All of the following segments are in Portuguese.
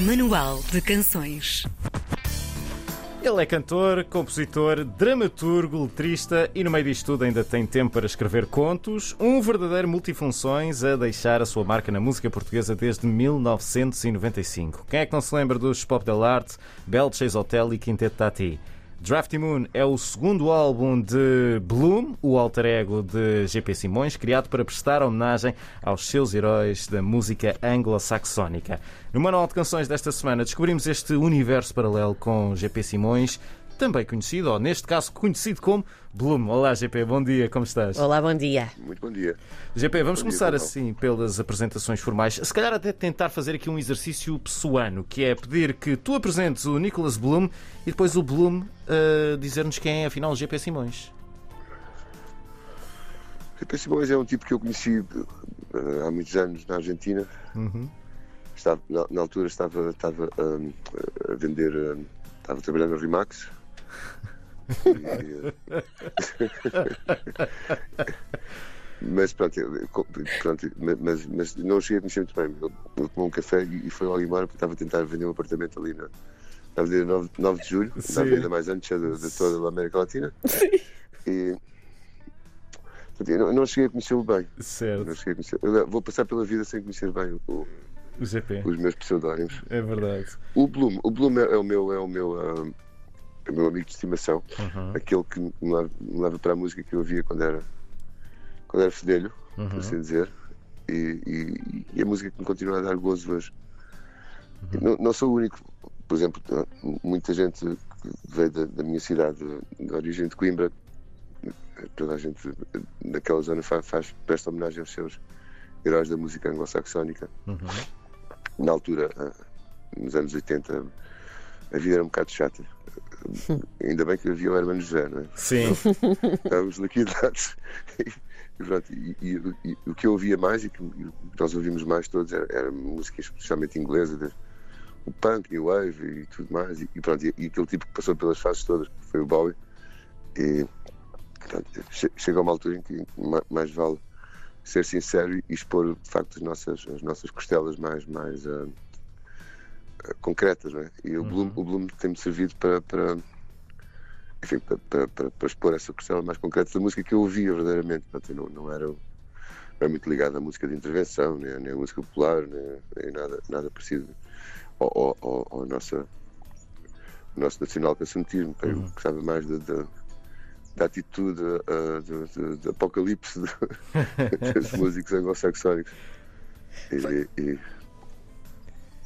Manual de Canções. Ele é cantor, compositor, dramaturgo, letrista e no meio disto tudo ainda tem tempo para escrever contos, um verdadeiro multifunções a deixar a sua marca na música portuguesa desde 1995. Quem é que não se lembra dos Pop Del Arte, Bel Chase Hotel e Quinteto Tati? Drafty Moon é o segundo álbum de Bloom, o alter ego de GP Simões, criado para prestar homenagem aos seus heróis da música anglo-saxónica. No Manual de Canções desta semana descobrimos este universo paralelo com GP Simões, também conhecido, ou neste caso conhecido como Bloom. Olá GP, bom dia, como estás? Olá, bom dia. Muito bom dia. GP, vamos Bom dia, começar Manuel. assim pelas apresentações formais. Se calhar até tentar fazer aqui um exercício pessoano, que é pedir que tu apresentes o Nicholas Bloom e depois o Bloom uh, dizer-nos quem é afinal o GP Simões. Pepe Simões é um tipo que eu conheci eh, há muitos anos na Argentina. Estava, na, na altura estava, estava hum, a vender, hum, estava trabalhando no Rimax. Mas pronto, eu- pronto mas, mas não cheguei a conhecer muito bem. Ele, ele tomou um café e, e foi logo embora porque estava a tentar vender um apartamento ali na, na Avenida 9, 9 de Julho, Sim. na avenida mais antiga de, de toda a América Latina. E, portanto, eu não, não cheguei a conhecê-lo bem. Não Certo, cheguei a conhecer. Eu vou passar pela vida sem conhecer bem o- o os meus pseudónimos. É verdade. O Bloom, o Bloom é, é o meu, é o meu, ah, é o meu amigo de estimação, Uhum. aquele que me leva, para a música que eu ouvia quando era, quando era fedelho, por assim dizer, e, e- e a música que me continua a dar gozo hoje. Não, não sou o único, por exemplo, muita gente que veio da, da minha cidade, de origem de Coimbra, toda a gente naquela zona faz, faz presta homenagem aos seus heróis da música anglo-saxónica. Na altura, ah, nos anos 80, a vida era um bocado chata. Ainda bem que havia o Hermano José, não é? Sim, Estávamos liquidados. E, pronto, e- e- e o que eu ouvia mais e que e o nós ouvimos mais todos era, era música especialmente inglesa, de- o punk, new wave e tudo mais. E, e pronto, e, e aquele tipo que passou pelas fases todas, que foi o Bowie. E pronto, che- chega a uma altura em que ma- mais vale ser sincero e expor de facto as nossas, as nossas costelas mais, mais ah, concretas. Não é? E o Bloom, o Bloom tem-me servido para, para, enfim, para, para, para, para expor essa costela mais concreta da música que eu ouvia verdadeiramente. Portanto, não, não, era, não era muito ligado à música de intervenção, nem, nem à música popular, nem, nem nada, nada parecido ao, ao, ao, nossa, nosso nacional cancionismo. Eu gostava mais da, atitude ah, do, do- do apocalipse dos músicos anglo-saxónicos. E, e-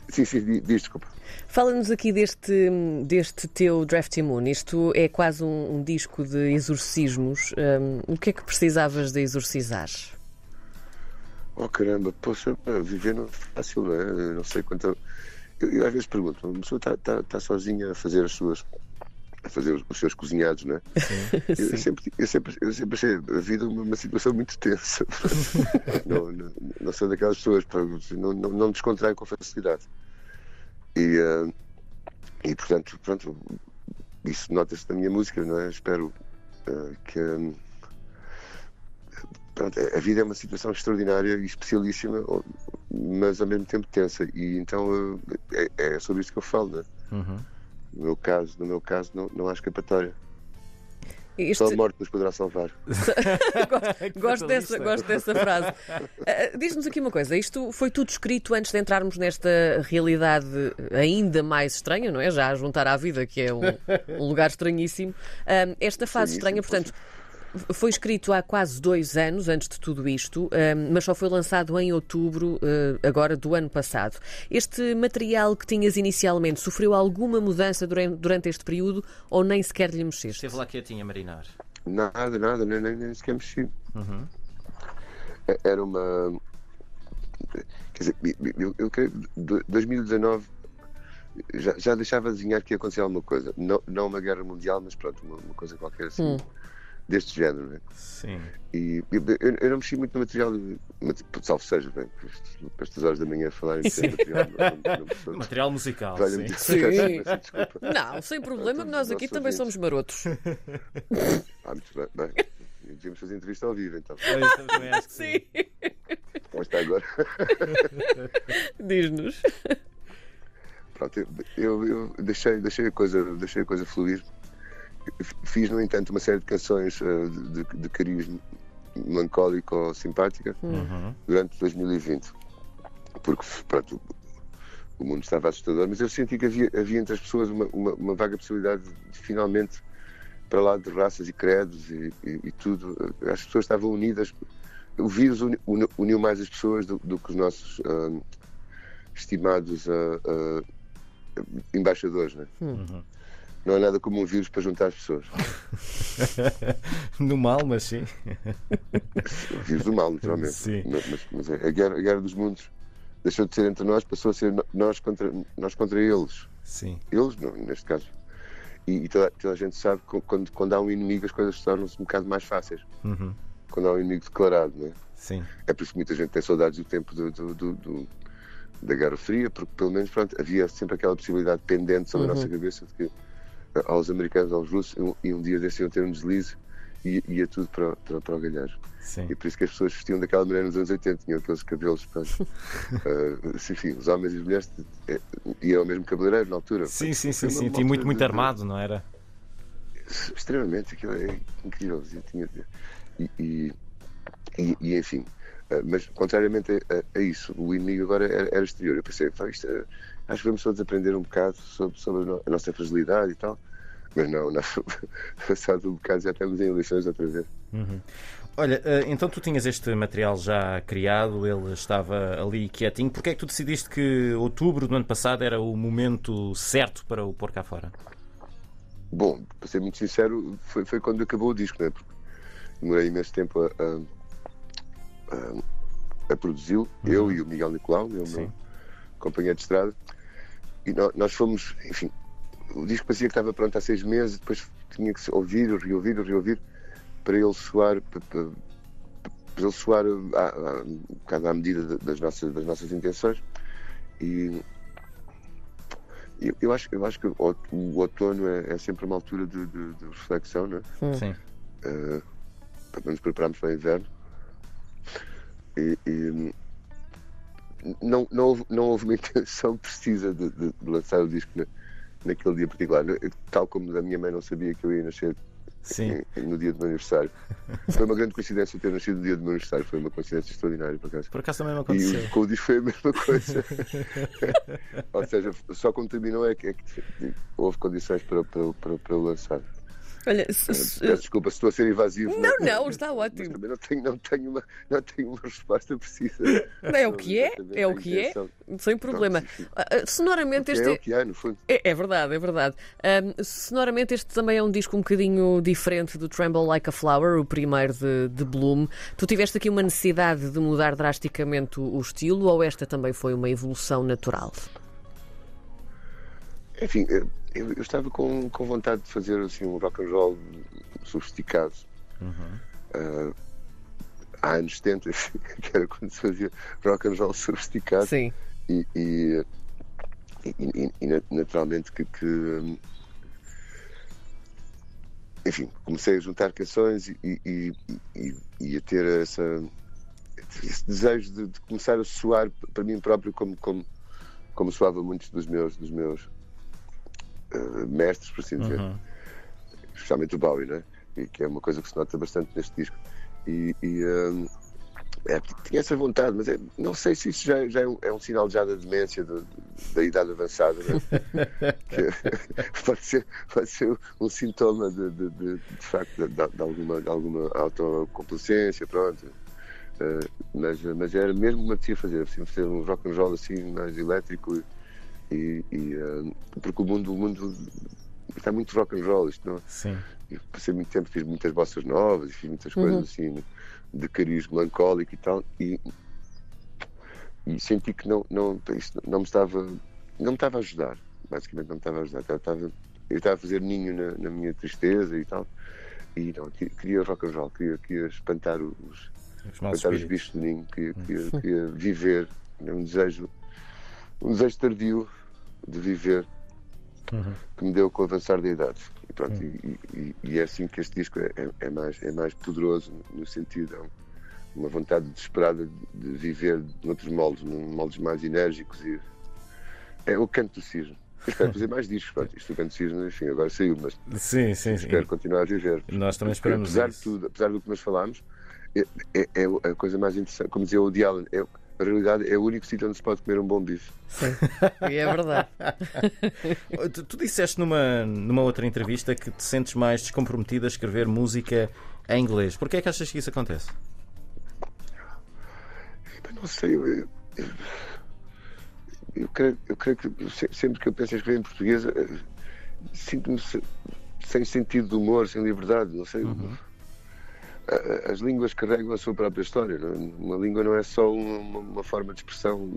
Sim, sim, di- diz, desculpa. Fala-nos aqui deste, deste teu Drafty Moon. Isto é quase um, um disco de exorcismos. Hum, o que é que precisavas de exorcizar? Oh caramba, poxa, viver não é fácil, não é? Não sei quanto. Eu, eu às vezes pergunto, uma pessoa está tá, tá sozinha a fazer as suas. A fazer os, os seus cozinhados, não é? Eu sempre, eu, sempre, eu sempre achei a vida uma, uma situação muito tensa. não, não, não sou daquelas pessoas, pá, não, não, não descontraem com facilidade. E, ah, e portanto, pronto, isso nota-se na minha música, não é? Espero ah, que. ah, Pronto, a vida é uma situação extraordinária e especialíssima, mas ao mesmo tempo tensa. E então eh, é, é sobre isso que eu falo, né? No meu caso, no meu caso não, não há escapatória. Este- Só a morte nos poderá salvar. gosto, dessa, gosto dessa frase. Ah, Diz-nos aqui uma coisa: isto foi tudo escrito antes de entrarmos nesta realidade ainda mais estranha, não é? Já a juntar à vida, que é um, um lugar estranhíssimo. Ah, esta fase estranha, portanto. Foi escrito há quase dois anos antes de tudo isto, ah, mas só foi lançado em outubro, ah, agora do ano passado. Este material que tinhas inicialmente sofreu alguma mudança durante, este período ou nem sequer lhe mexeste? esteve lá quietinho a marinar. Nada, nada, nem, nem, nem sequer mexi. É- Era uma. Quer dizer, eu, eu creio que do- 2019 já, já deixava de desenhar que ia acontecer alguma coisa. Não, não uma guerra mundial, mas pronto, uma, uma coisa qualquer assim, deste género. Né? Sim. E eu, eu- não mexi muito no material, salvo seja, bem, para estas horas da manhã falarem de material. Não, não, não, Material musical. Sim. Sim. Não, sem problema, que nós aqui também ouvintes. somos marotos. Ah, muito bem. bem. Devíamos fazer entrevista ao vivo, então. Eu também acho que sim. Sim. Como está agora? Diz-nos. pronto, eu, eu, eu deixei, deixei, a coisa, deixei a coisa fluir. Fiz, no entanto, uma série de canções uh, de, de, cariz melancólico ou simpática uhum. durante 2020. Porque, pronto, o mundo estava assustador, mas eu senti que havia, havia entre as pessoas uma, uma, uma vaga possibilidade de, finalmente, para lá de raças e credos e, e, e tudo, as pessoas estavam unidas. O vírus uniu, uniu mais as pessoas do, do que os nossos uh, estimados uh, uh, embaixadores. Né? Uhum. Não há nada como um vírus para juntar as pessoas. no mal, mas sim. O vírus do mal, naturalmente. Sim. Mas, mas, mas é a, guerra, a guerra dos mundos deixou de ser entre nós, passou a ser nós contra, nós contra eles. Sim. Eles, não, neste caso. E, e toda, toda, a gente sabe que quando, quando há um inimigo as coisas tornam-se um bocado mais fáceis. Uhum. Quando há um inimigo declarado, não é? Sim. É por isso que muita gente tem saudades do tempo do, do, do, do da Guerra Fria, porque pelo menos pronto, havia sempre aquela possibilidade pendente sobre uhum. a nossa cabeça de que aos americanos, aos russos, e um dia desses iam ter um deslize e ia tudo para, para, para o galhar. Sim. E por isso que as pessoas vestiam daquela maneira nos anos 80, tinham aqueles cabelos. Pronto. uh, enfim, os homens e as mulheres iam ao mesmo cabeleireiro na altura. Sim, sim, sim, sim. Tinha muito, muito armado, não era? Extremamente, aquilo é incrível. Tinha, e, e, e, e enfim, uh, mas contrariamente a, a, isso, o inimigo agora era, era exterior. Eu pensei, isto, uh, acho que vamos todos aprender um bocado sobre, sobre a nossa fragilidade e tal. Mas não, não. Passado um bocado já estamos em eleições outra vez. Uhum. Olha, eh, então tu tinhas este material já criado, ele estava ali quietinho. Porquê é que tu decidiste que outubro do ano passado era o momento certo para o pôr cá fora? Bom, para ser muito sincero, foi, foi quando acabou o disco, né? Porque demorei imenso tempo a, a, a, a produzi-lo, uhum. eu e o Miguel Nicolau, meu, meu companheiro de estrada, e nós, nós fomos, enfim, o disco parecia que estava pronto há seis meses, depois tinha que se ouvir, reouvir, reouvir, para ele soar, para, para, para ele soar à, à, um bocado à medida das nossas, das nossas intenções. E eu, eu, acho, eu acho que o, o outono é, é, sempre uma altura de, de, de reflexão, não é? Sim. Uh, para nos prepararmos para o inverno. E, e não, não, houve, não houve uma intenção precisa de, de, de lançar o disco né? naquele dia particular. Tal como a minha mãe não sabia que eu ia nascer em, no dia do meu aniversário. Foi uma grande coincidência ter nascido no dia do meu aniversário, foi uma coincidência extraordinária por acaso. Por acaso também me aconteceu. E com o disco foi a mesma coisa. Ou seja, só quando terminou é que, é que houve condições para, para, para, para o lançar. Olha, se, se... Peço desculpa se estou a ser invasivo. Não, mas, não, está ótimo. também não tenho, não, tenho uma, não tenho uma resposta precisa. Não, é o que é, é o que é, sem problema. Ah, ah, sonoramente este. É o que é, no fundo. É, é verdade, é verdade. Um, sonoramente este também é um disco um bocadinho diferente do Tremble Like a Flower, o primeiro de, de Bloom. Tu tiveste aqui uma necessidade de mudar drasticamente o, o estilo ou esta também foi uma evolução natural? Enfim, eu, eu, estava com, com vontade de fazer assim, um rock and roll sofisticado. Uhum. Uh, há anos 70, que era quando se fazia rock and roll sofisticado. Sim. E, e, e, e naturalmente que, que, enfim, comecei a juntar canções e, e, a ter essa, esse desejo de, de, começar a soar para mim próprio como, como, como soava muitos dos meus, dos meus uh, mestres, por assim dizer. Uhum. Especialmente o Bowie, né? E, que é uma coisa que se nota bastante neste disco. E, e um, é, tinha essa vontade, mas é, não sei se isso já, já é, um, é, um, sinal já da demência, do, da idade avançada. Né? pode, ser, pode ser um sintoma de, de, de, de facto de, de, alguma, de alguma autocomplacência, pronto. Uh, mas, mas era mesmo que me fazer, assim, fazer um rock and roll assim mais elétrico e, e uh, porque o mundo, o mundo está muito rock and roll, isto não? Sim. Eu passei muito tempo, fiz muitas bossas novas, fiz muitas coisas uhum. assim de cariz melancólico e tal, e, e senti que não, não, isto não me estava, não me estava a ajudar, basicamente não me estava a ajudar. Eu estava, eu estava a fazer ninho na, na minha tristeza e tal, e não, queria rock and roll, queria, queria espantar os, os espantar os bichos do ninho, queria, queria, queria viver, um desejo, um desejo tardio de viver uhum. que me deu com o avançar da idade. E, pronto, uhum. e, e, e, é assim que este disco é, é, é, mais, é mais poderoso no sentido, é uma vontade desesperada de viver noutros moldes, moldes mais enérgicos e é o canto do cisne. Eu espero fazer mais discos, pronto. Isto do canto do cisne, enfim, agora saiu, mas Sim, sim, sim. espero continuar a viver. Nós também esperamos apesar isso. de tudo, apesar do que nós falámos, é, é- é a coisa mais interessante. Como dizia o Woody Allen, é, a realidade é o único sítio onde se pode comer um bom bife. Sim. E é verdade. Tu, tu disseste numa, numa outra entrevista que te sentes mais descomprometida a escrever música em inglês. Porquê é que achas que isso acontece? Epá, Não sei, eu, eu, eu creio, eu creio que se- sempre que eu penso em escrever em português, eh, sinto-me se- sem sentido de humor, sem liberdade, não sei. A- As línguas carregam a sua própria história. é? Uma língua não é só uma, uma forma de expressão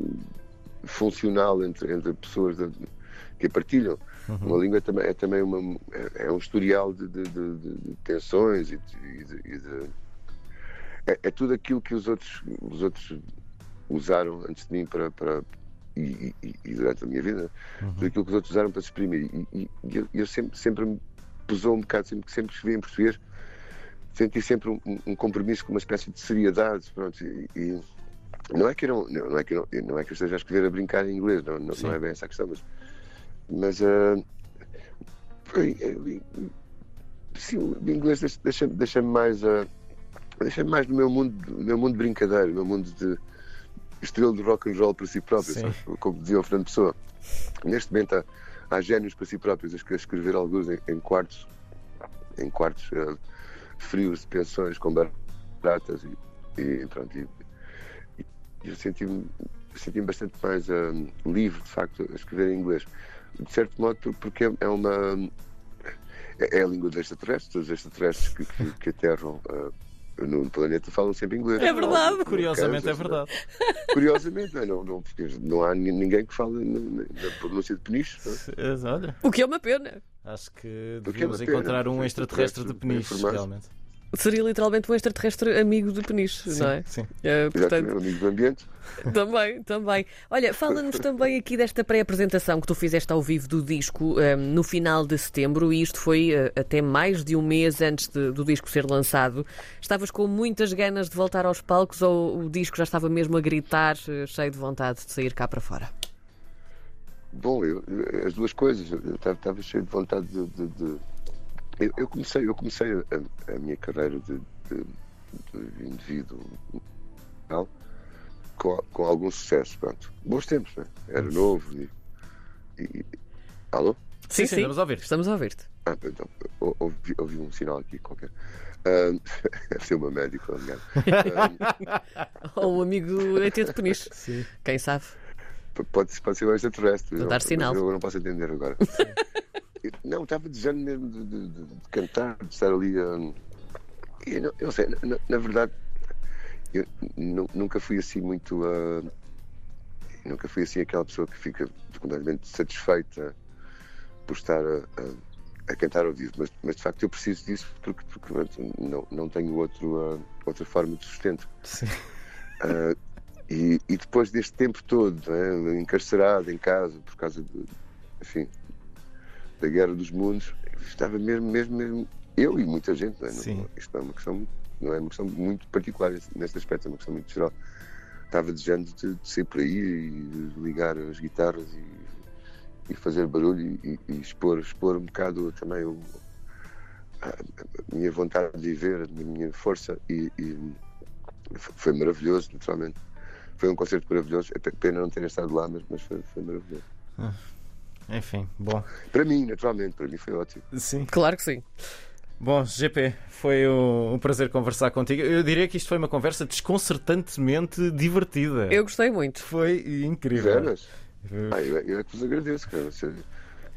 funcional entre, entre pessoas da- que a partilham. Uma língua também, é também uma, é, é um historial de, de- de- de- de tensões e de- de- de é, é tudo aquilo que os outros, os outros usaram antes de mim para, para e, e- e durante a minha vida, tudo aquilo que os outros usaram para se exprimir. E, e- e eu, eu sempre, sempre me pesou um bocado, sempre que sempre escrevi em português, senti sempre um, um compromisso com uma espécie de seriedade. Pronto, e, e não é que eu não, não, é que eu não, não é que eu esteja a escrever a brincar em inglês, não, não, não é bem essa a questão, mas, mas eh, sim, o inglês deixa- deixa-me deixa mais a deixa-me mais no meu mundo, no meu mundo de brincadeira, no meu mundo de estrela de rock and roll para si próprio, sabe? como dizia o Fernando Pessoa. Neste momento há, há génios para si próprios a escre- a escrever alguns em, em quartos, em quartos eh, frios de pensões com baratas e, e pronto. E, e eu senti-me senti bastante mais eh, livre, de facto, a escrever em inglês. De certo modo, por- porque é- é uma. É é a língua dos extraterrestres, os extraterrestres que, que, que aterram eh, no planeta falam sempre inglês. É verdade. Curiosamente é Kansas, verdade. Curiosamente, não, é? não, não, porque não há ni- ninguém que fale na, na- pronúncia de peniche. não é? Olha, O que é uma pena. Acho que é devíamos encontrar um porque extraterrestre de peniche, realmente. Seria literalmente um extraterrestre amigo de peniche, Sim, não é? sim. Eh, portanto, um amigo do ambiente. Também, também. Olha, fala-nos também aqui desta pré-apresentação que tu fizeste ao vivo do disco eh, no final de setembro e isto foi eh, até mais de um mês antes de- do disco ser lançado. Estavas com muitas ganas de voltar aos palcos ou o disco já estava mesmo a gritar, eh, cheio de vontade de sair cá para fora? Bom, eu- as duas coisas. Eu estava cheio de vontade de. de- de- Eu, eu comecei, eu comecei a, a minha carreira de, de, de indivíduo tal, com, com algum sucesso. Pronto. Bons tempos, né? era novo e. e- Alô? Sim, sim, estamos a ouvir. Estamos a ouvir-te. Ah, então, ou- ouvi, ouvi um sinal aqui qualquer. Deve ser o meu médico, aliás. Ou um amigo ET de peniche. Sim. Quem sabe? Pode, pode ser um extraterrestre. Vou dar sinal. Eu não posso entender agora. não, estava desejando mesmo de, de- de- de cantar, de estar ali. hum, e não, eu não sei, na, na verdade, eu nu- nunca fui assim muito. ah, nunca fui assim aquela pessoa que fica completamente satisfeita por estar a, a- a cantar ao vivo. Mas, mas de facto eu preciso disso porque, porque pronto, não, não tenho outro, ah, outra forma de sustento. Sim. Ah, e, e depois deste tempo todo, né, encarcerado em casa por causa de, enfim, da guerra dos mundos, estava mesmo, mesmo, mesmo eu e muita gente. Né, Sim. não, isto não é uma questão, não é uma questão muito particular neste aspecto, é uma questão muito geral. Estava desejando de, de sair por aí e ligar as guitarras e, e fazer barulho e, e expor, expor um bocado também o, a, a minha vontade de viver, a minha força e- e foi maravilhoso, naturalmente. Foi um concerto maravilhoso. É pena não ter estado lá, mas, mas foi, foi maravilhoso. Enfim, bom. Para mim, naturalmente, para mim foi ótimo. Sim. Claro que sim. Bom, GP, foi um, prazer conversar contigo. Eu diria que isto foi uma conversa desconcertantemente divertida. Eu gostei muito. Foi incrível. Veras? Ah, eu, eu é que vos agradeço, cara. Se,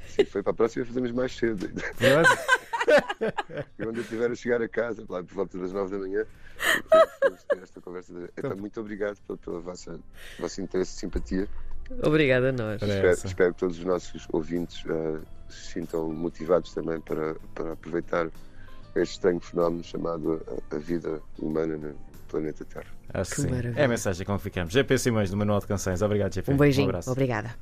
se foi para a próxima, fazemos mais cedo. E quando eu estiver a chegar a casa, lá por volta das nove da manhã, vamos ter esta conversa. Então, muito obrigado pelo, pelo vosso, vosso interesse e simpatia. Obrigada a nós. Espero, espero que todos os nossos ouvintes ah, se sintam motivados também para, para aproveitar este estranho fenómeno chamado a, a vida humana no planeta Terra. Acho que Que sim. maravilha. É a mensagem com que ficamos. GP Simões, do Manual de Canções. Obrigado, GP. Um beijinho. abraço. Obrigada.